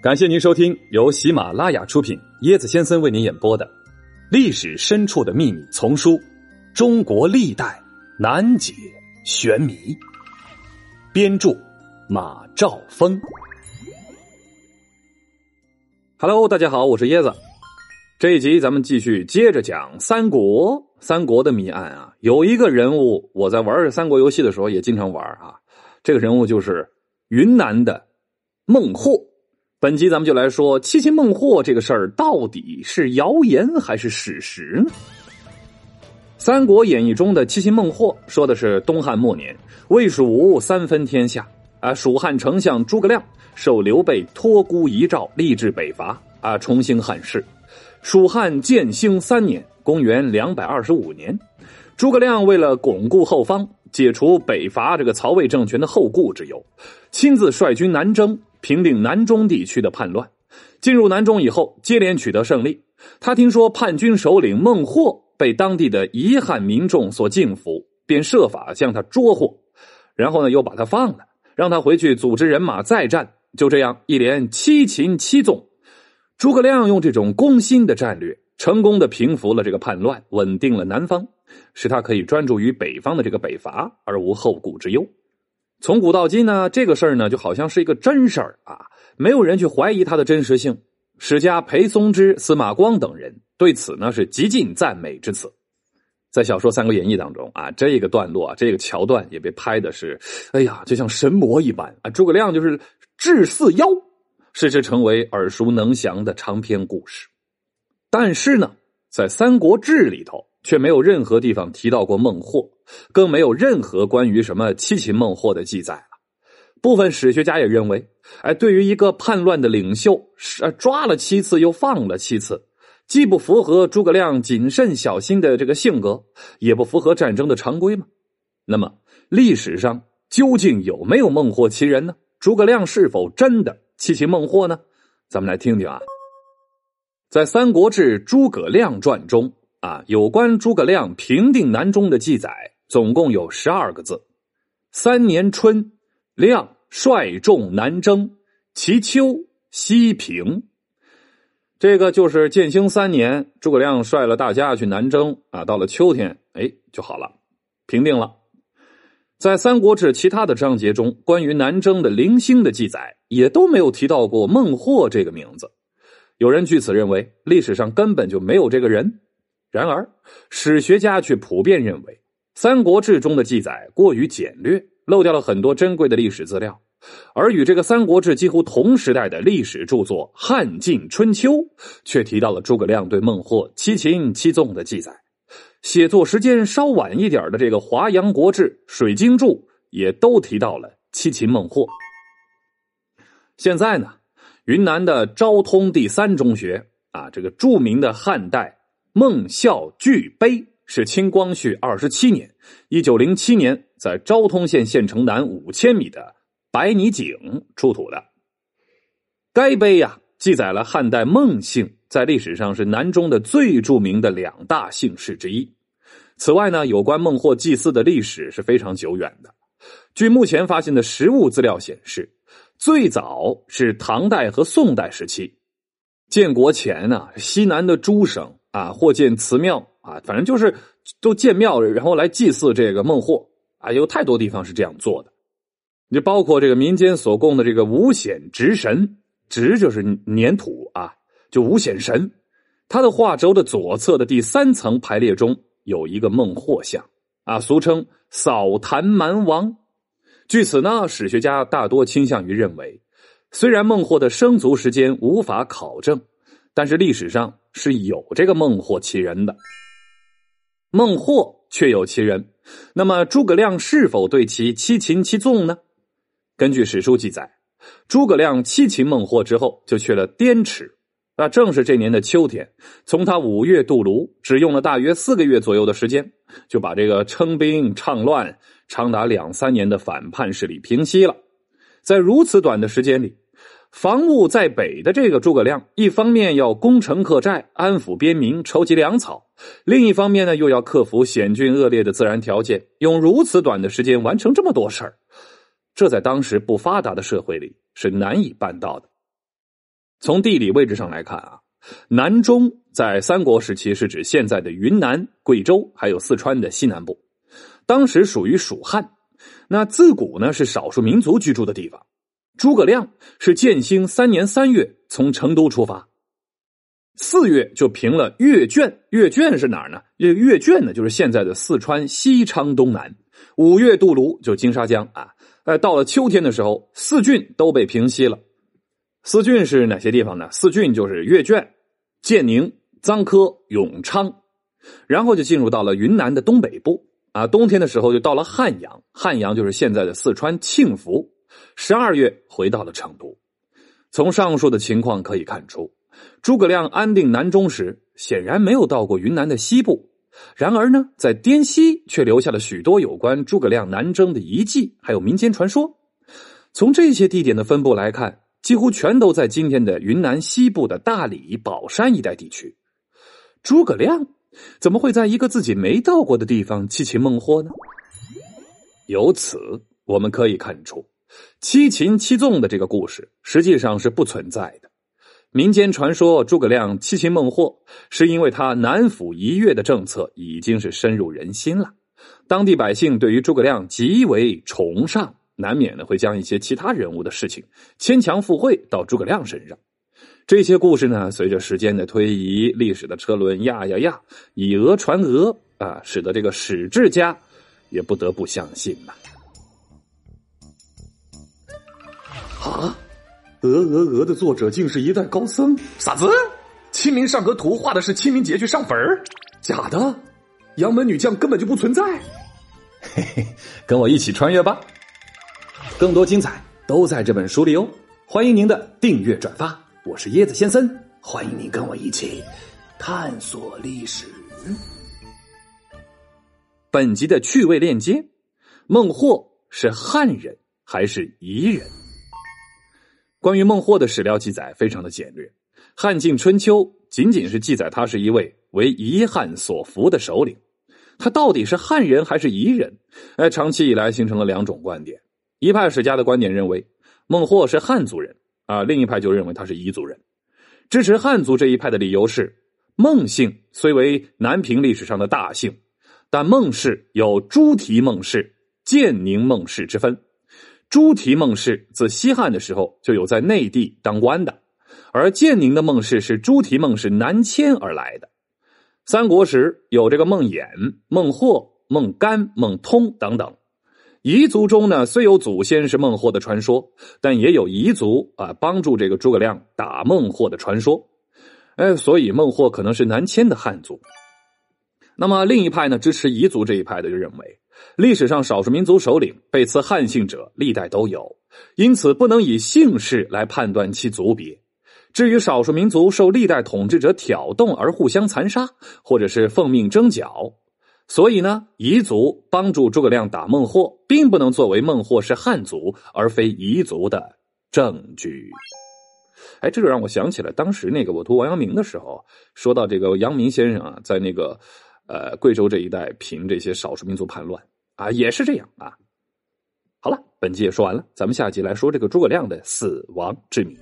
感谢您收听由喜马拉雅出品、椰子先生为您演播的《历史深处的秘密》丛书《中国历代难解玄谜》，编著马兆峰。Hello，大家好，我是椰子。这一集咱们继续接着讲三国。三国的谜案啊，有一个人物，我在玩三国游戏的时候也经常玩啊。这个人物就是云南的孟获。本集咱们就来说七擒孟获这个事儿，到底是谣言还是史实呢？《三国演义》中的七擒孟获说的是东汉末年，魏蜀三分天下啊，蜀汉丞相诸葛亮受刘备托孤遗诏，立志北伐啊，重兴汉室。蜀汉建兴三年，公元两百二十五年，诸葛亮为了巩固后方，解除北伐这个曹魏政权的后顾之忧，亲自率军南征。平定南中地区的叛乱，进入南中以后，接连取得胜利。他听说叛军首领孟获被当地的遗汉民众所敬服，便设法将他捉获，然后呢又把他放了，让他回去组织人马再战。就这样一连七擒七纵，诸葛亮用这种攻心的战略，成功的平服了这个叛乱，稳定了南方，使他可以专注于北方的这个北伐，而无后顾之忧。从古到今呢，这个事儿呢就好像是一个真事儿啊，没有人去怀疑它的真实性。史家裴松之、司马光等人对此呢是极尽赞美之词。在小说《三国演义》当中啊，这个段落啊，这个桥段也被拍的是，哎呀，就像神魔一般啊！诸葛亮就是智似妖，使之成为耳熟能详的长篇故事。但是呢，在《三国志》里头。却没有任何地方提到过孟获，更没有任何关于什么七擒孟获的记载了。部分史学家也认为，哎，对于一个叛乱的领袖，是抓了七次又放了七次，既不符合诸葛亮谨慎小心的这个性格，也不符合战争的常规吗？那么，历史上究竟有没有孟获其人呢？诸葛亮是否真的七擒孟获呢？咱们来听听啊，在《三国志·诸葛亮传》中。啊，有关诸葛亮平定南中的记载，总共有十二个字。三年春，亮率众南征，其秋西平。这个就是建兴三年，诸葛亮率了大家去南征啊。到了秋天，哎，就好了，平定了。在《三国志》其他的章节中，关于南征的零星的记载，也都没有提到过孟获这个名字。有人据此认为，历史上根本就没有这个人。然而，史学家却普遍认为，《三国志》中的记载过于简略，漏掉了很多珍贵的历史资料。而与这个《三国志》几乎同时代的历史著作《汉晋春秋》，却提到了诸葛亮对孟获七擒七纵的记载。写作时间稍晚一点的这个《华阳国志》《水经注》，也都提到了七擒孟获。现在呢，云南的昭通第三中学啊，这个著名的汉代。孟孝巨碑是清光绪二十七年（一九零七年）在昭通县县城南五千米的白泥井出土的。该碑呀，记载了汉代孟姓在历史上是南中的最著名的两大姓氏之一。此外呢，有关孟获祭祀的历史是非常久远的。据目前发现的实物资料显示，最早是唐代和宋代时期。建国前呢，西南的诸省。啊，或建祠庙啊，反正就是都建庙，然后来祭祀这个孟获啊。有太多地方是这样做的，就包括这个民间所供的这个五显直神，直就是粘土啊，就五显神。他的画轴的左侧的第三层排列中有一个孟获像啊，俗称扫坛蛮王。据此呢，史学家大多倾向于认为，虽然孟获的生卒时间无法考证。但是历史上是有这个孟获其人的，孟获确有其人。那么诸葛亮是否对其七擒七纵呢？根据史书记载，诸葛亮七擒孟获之后，就去了滇池。那正是这年的秋天，从他五月渡泸，只用了大约四个月左右的时间，就把这个称兵倡乱长达两三年的反叛势力平息了。在如此短的时间里。防务在北的这个诸葛亮，一方面要攻城克寨、安抚边民、筹集粮草；另一方面呢，又要克服险峻恶劣的自然条件，用如此短的时间完成这么多事儿，这在当时不发达的社会里是难以办到的。从地理位置上来看啊，南中在三国时期是指现在的云南、贵州还有四川的西南部，当时属于蜀汉。那自古呢是少数民族居住的地方。诸葛亮是建兴三年三月从成都出发，四月就平了越卷。越卷是哪儿呢？这越卷呢就是现在的四川西昌东南。五月渡泸，就金沙江啊。呃，到了秋天的时候，四郡都被平息了。四郡是哪些地方呢？四郡就是越卷、建宁、臧科、永昌，然后就进入到了云南的东北部啊。冬天的时候就到了汉阳，汉阳就是现在的四川庆福。十二月回到了成都。从上述的情况可以看出，诸葛亮安定南中时，显然没有到过云南的西部。然而呢，在滇西却留下了许多有关诸葛亮南征的遗迹，还有民间传说。从这些地点的分布来看，几乎全都在今天的云南西部的大理、保山一带地区。诸葛亮怎么会在一个自己没到过的地方七擒孟获呢？由此我们可以看出，七擒七纵的这个故事实际上是不存在的。民间传说诸葛亮七擒孟获，是因为他南抚一越的政策已经是深入人心了，当地百姓对于诸葛亮极为崇尚，难免呢会将一些其他人物的事情牵强附会到诸葛亮身上。这些故事呢，随着时间的推移，历史的车轮呀呀呀，以讹传讹啊，使得这个史志家也不得不相信了。鹅鹅鹅的作者竟是一代高僧？啥子？《清明上河图》画的是清明节去上坟？假的！杨门女将根本就不存在。嘿嘿，跟我一起穿越吧！更多精彩都在这本书里哦！欢迎您的订阅转发。我是椰子先生，欢迎您跟我一起探索历史。本集的趣味链接：孟获是汉人还是夷人？关于孟获的史料记载非常的简略，《汉晋春秋》仅仅是记载他是一位为夷汉所服的首领，他到底是汉人还是夷人？哎，长期以来形成了两种观点，一派史家的观点认为孟获是汉族人啊，另一派就认为他是彝族人。支持汉族这一派的理由是，孟姓虽为南平历史上的大姓，但孟氏有朱提孟氏、建宁孟氏之分。朱提孟氏自西汉的时候就有在内地当官的，而建宁的孟氏是朱提孟氏南迁而来的。三国时有这个孟衍、孟获、孟干、孟通等等。彝族中呢，虽有祖先是孟获的传说，但也有彝族啊帮助这个诸葛亮打孟获的传说。哎，所以孟获可能是南迁的汉族。那么另一派呢，支持彝族这一派的就认为。历史上少数民族首领被赐汉姓者历代都有，因此不能以姓氏来判断其族别。至于少数民族受历代统治者挑动而互相残杀，或者是奉命征剿，所以呢，彝族帮助诸葛亮打孟获，并不能作为孟获是汉族而非彝族的证据。哎，这就让我想起了当时那个我读王阳明的时候，说到这个阳明先生啊，在那个。呃，贵州这一带凭这些少数民族叛乱啊，也是这样啊。好了，本集也说完了，咱们下集来说这个诸葛亮的死亡之谜。